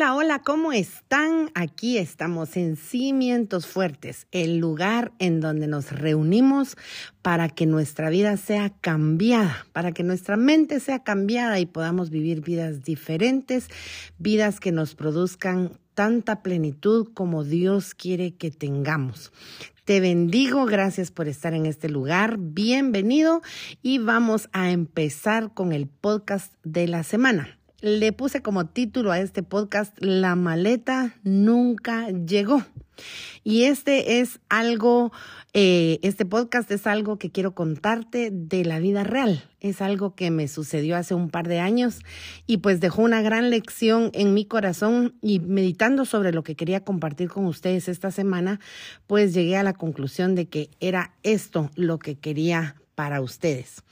Hola, hola, ¿cómo están? Aquí estamos en Cimientos Fuertes, el lugar en donde nos reunimos para que nuestra vida sea cambiada, para que nuestra mente sea cambiada y podamos vivir vidas diferentes, vidas que nos produzcan tanta plenitud como Dios quiere que tengamos. Te bendigo, gracias por estar en este lugar, bienvenido y vamos a empezar con el podcast de la semana. Le puse como título a este podcast La maleta nunca llegó. Y este es algo, eh, este podcast es algo que quiero contarte de la vida real. Es algo que me sucedió hace un par de años y pues dejó una gran lección en mi corazón y meditando sobre lo que quería compartir con ustedes esta semana, pues llegué a la conclusión de que era esto lo que quería para ustedes.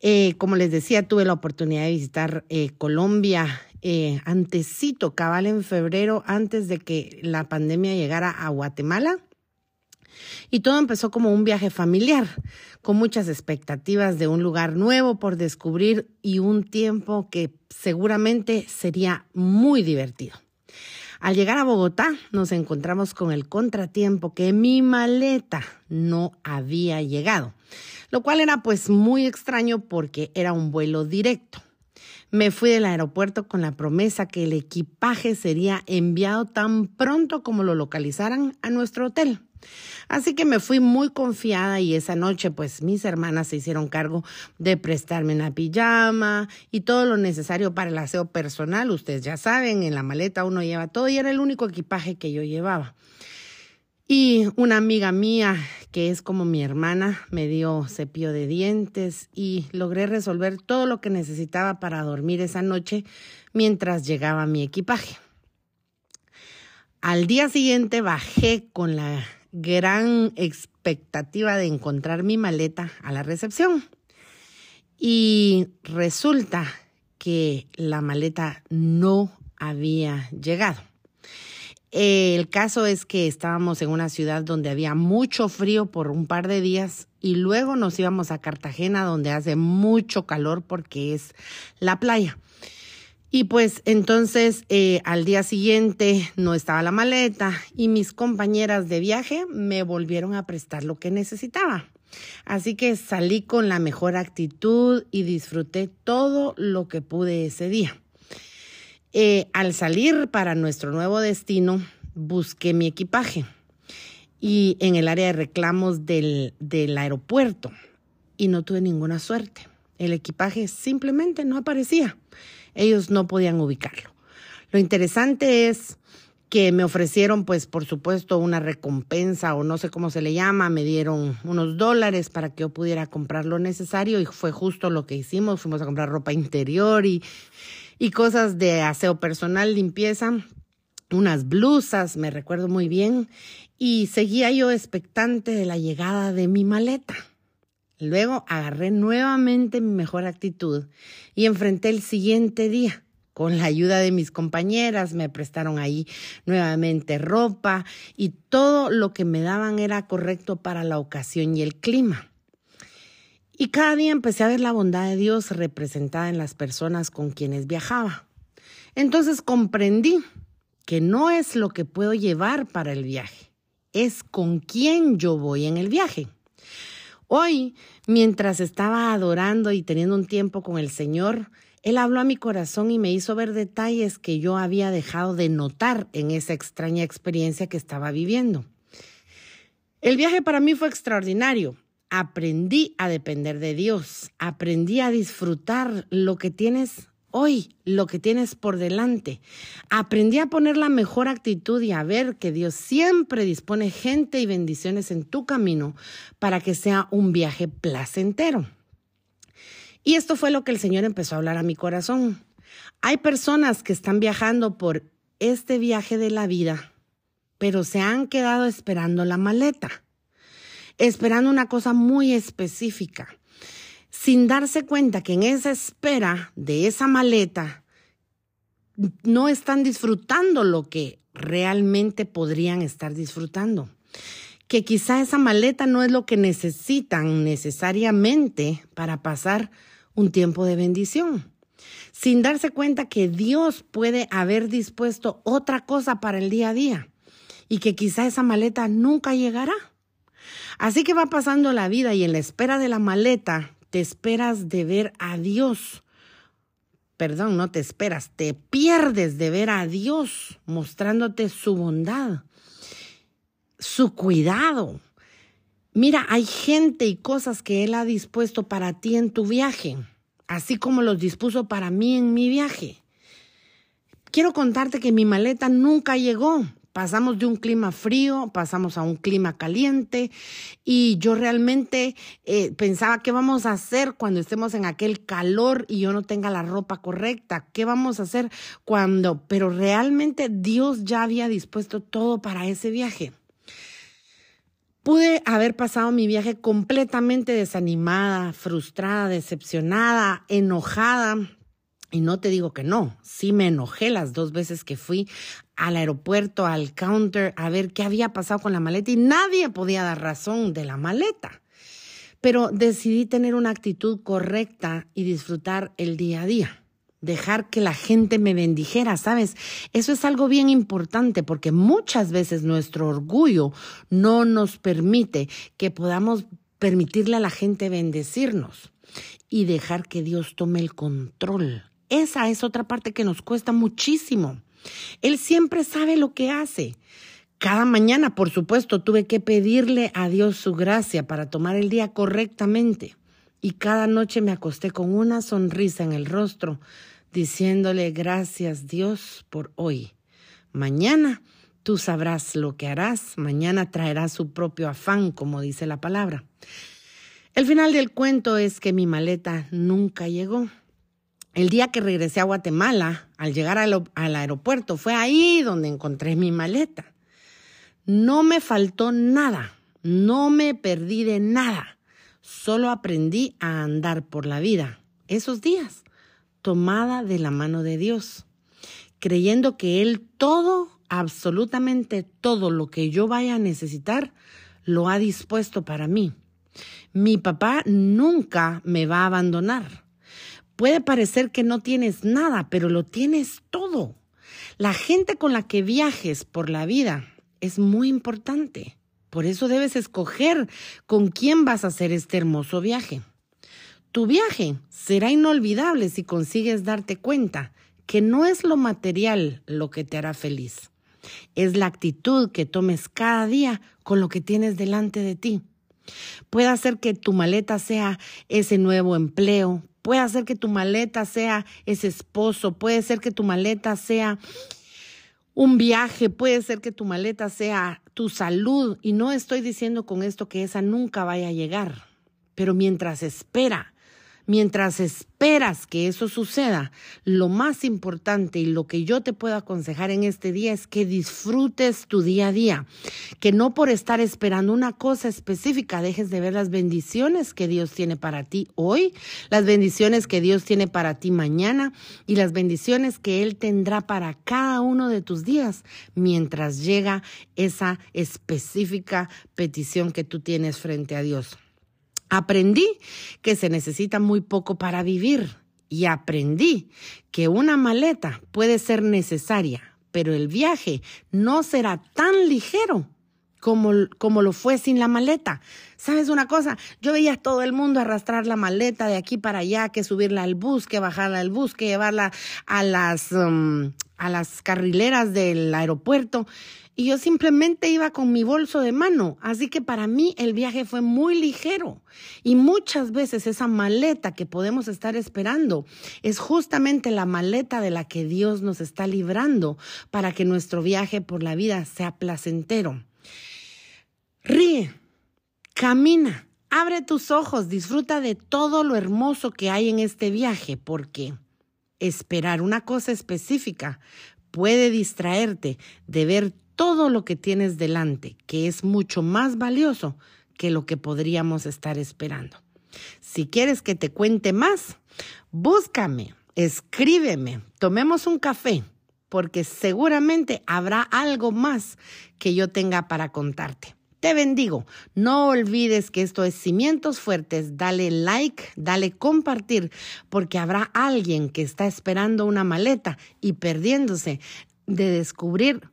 Eh, como les decía, tuve la oportunidad de visitar eh, Colombia eh, antesito, cabal en febrero, antes de que la pandemia llegara a Guatemala. Y todo empezó como un viaje familiar, con muchas expectativas de un lugar nuevo por descubrir y un tiempo que seguramente sería muy divertido. Al llegar a Bogotá nos encontramos con el contratiempo que mi maleta no había llegado lo cual era pues muy extraño porque era un vuelo directo. Me fui del aeropuerto con la promesa que el equipaje sería enviado tan pronto como lo localizaran a nuestro hotel. Así que me fui muy confiada y esa noche pues mis hermanas se hicieron cargo de prestarme una pijama y todo lo necesario para el aseo personal. Ustedes ya saben, en la maleta uno lleva todo y era el único equipaje que yo llevaba. Y una amiga mía, que es como mi hermana, me dio cepillo de dientes y logré resolver todo lo que necesitaba para dormir esa noche mientras llegaba mi equipaje. Al día siguiente bajé con la gran expectativa de encontrar mi maleta a la recepción. Y resulta que la maleta no había llegado. El caso es que estábamos en una ciudad donde había mucho frío por un par de días y luego nos íbamos a Cartagena donde hace mucho calor porque es la playa. Y pues entonces eh, al día siguiente no estaba la maleta y mis compañeras de viaje me volvieron a prestar lo que necesitaba. Así que salí con la mejor actitud y disfruté todo lo que pude ese día. Eh, al salir para nuestro nuevo destino, busqué mi equipaje y en el área de reclamos del, del aeropuerto y no tuve ninguna suerte. El equipaje simplemente no aparecía. Ellos no podían ubicarlo. Lo interesante es que me ofrecieron, pues, por supuesto, una recompensa o no sé cómo se le llama, me dieron unos dólares para que yo pudiera comprar lo necesario y fue justo lo que hicimos. Fuimos a comprar ropa interior y y cosas de aseo personal, limpieza, unas blusas, me recuerdo muy bien, y seguía yo expectante de la llegada de mi maleta. Luego agarré nuevamente mi mejor actitud y enfrenté el siguiente día. Con la ayuda de mis compañeras me prestaron ahí nuevamente ropa y todo lo que me daban era correcto para la ocasión y el clima. Y cada día empecé a ver la bondad de Dios representada en las personas con quienes viajaba. Entonces comprendí que no es lo que puedo llevar para el viaje, es con quién yo voy en el viaje. Hoy, mientras estaba adorando y teniendo un tiempo con el Señor, Él habló a mi corazón y me hizo ver detalles que yo había dejado de notar en esa extraña experiencia que estaba viviendo. El viaje para mí fue extraordinario aprendí a depender de Dios, aprendí a disfrutar lo que tienes hoy, lo que tienes por delante. Aprendí a poner la mejor actitud y a ver que Dios siempre dispone gente y bendiciones en tu camino para que sea un viaje placentero. Y esto fue lo que el Señor empezó a hablar a mi corazón. Hay personas que están viajando por este viaje de la vida, pero se han quedado esperando la maleta esperando una cosa muy específica, sin darse cuenta que en esa espera de esa maleta no están disfrutando lo que realmente podrían estar disfrutando. Que quizá esa maleta no es lo que necesitan necesariamente para pasar un tiempo de bendición. sin darse cuenta que Dios puede haber dispuesto otra cosa para el día a día y que quizá esa maleta nunca llegará. Así que va pasando la vida y en la espera de la maleta te esperas de ver a Dios. Perdón, no te esperas, te pierdes de ver a Dios mostrándote su bondad, su cuidado. Mira, hay gente y cosas que Él ha dispuesto para ti en tu viaje, así como los dispuso para mí en mi viaje. Quiero contarte que mi maleta nunca llegó, Pasamos de un clima frío, pasamos a un clima caliente y yo realmente eh, pensaba, ¿qué vamos a hacer cuando estemos en aquel calor y yo no tenga la ropa correcta? ¿Qué vamos a hacer cuando? Pero realmente Dios ya había dispuesto todo para ese viaje. Pude haber pasado mi viaje completamente desanimada, frustrada, decepcionada, enojada, y no te digo que no, sí me enojé las dos veces que fui al aeropuerto, al counter, a ver qué había pasado con la maleta y nadie podía dar razón de la maleta. Pero decidí tener una actitud correcta y disfrutar el día a día. Dejar que la gente me bendijera, ¿sabes? Eso es algo bien importante porque muchas veces nuestro orgullo no nos permite que podamos permitirle a la gente bendecirnos y dejar que Dios tome el control esa es otra parte que nos cuesta muchísimo. Él siempre sabe lo que hace. Cada mañana, por supuesto, tuve que pedirle a Dios su gracia para tomar el día correctamente. Y cada noche me acosté con una sonrisa en el rostro, diciéndole gracias Dios por hoy. Mañana tú sabrás lo que harás, mañana traerá su propio afán, como dice la palabra. El final del cuento es que mi maleta nunca llegó. El día que regresé a Guatemala, al llegar al, aeropuerto, fue ahí donde encontré mi maleta. No me faltó nada, no me perdí de nada, solo aprendí a andar por la vida esos días, tomada de la mano de Dios, creyendo que Él todo, absolutamente todo lo que yo vaya a necesitar, lo ha dispuesto para mí. Mi papá nunca me va a abandonar. Puede parecer que no tienes nada, pero lo tienes todo. La gente con la que viajes por la vida es muy importante. Por eso debes escoger con quién vas a hacer este hermoso viaje. Tu viaje será inolvidable si consigues darte cuenta que no es lo material lo que te hará feliz. Es la actitud que tomes cada día con lo que tienes delante de ti. Puede hacer que tu maleta sea ese nuevo empleo, Puede hacer que tu maleta sea ese esposo, puede ser que tu maleta sea un viaje, puede ser que tu maleta sea tu salud. Y no estoy diciendo con esto que esa nunca vaya a llegar, pero mientras espera Mientras esperas que eso suceda, lo más importante y lo que yo te puedo aconsejar en este día es que disfrutes tu día a día, que no por estar esperando una cosa específica dejes de ver las bendiciones que Dios tiene para ti hoy, las bendiciones que Dios tiene para ti mañana y las bendiciones que Él tendrá para cada uno de tus días mientras llega esa específica petición que tú tienes frente a Dios. Aprendí que se necesita muy poco para vivir y aprendí que una maleta puede ser necesaria, pero el viaje no será tan ligero como, como, lo fue sin la maleta. ¿Sabes una cosa? Yo veía a todo el mundo arrastrar la maleta de aquí para allá, que subirla al bus, que bajarla al bus, que llevarla a las, um, a las carrileras del aeropuerto y yo simplemente iba con mi bolso de mano. Así que para mí el viaje fue muy ligero. Y muchas veces esa maleta que podemos estar esperando es justamente la maleta de la que Dios nos está librando para que nuestro viaje por la vida sea placentero. Ríe, camina, abre tus ojos, disfruta de todo lo hermoso que hay en este viaje, porque esperar una cosa específica puede distraerte de ver todo lo que tienes delante, que es mucho más valioso que lo que podríamos estar esperando. Si quieres que te cuente más, búscame, escríbeme, tomemos un café, porque seguramente habrá algo más que yo tenga para contarte. Te bendigo. No olvides que esto es Cimientos Fuertes. Dale like, dale compartir, porque habrá alguien que está esperando una maleta y perdiéndose de descubrir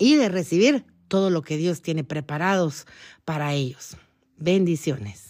y de recibir todo lo que Dios tiene preparados para ellos. Bendiciones.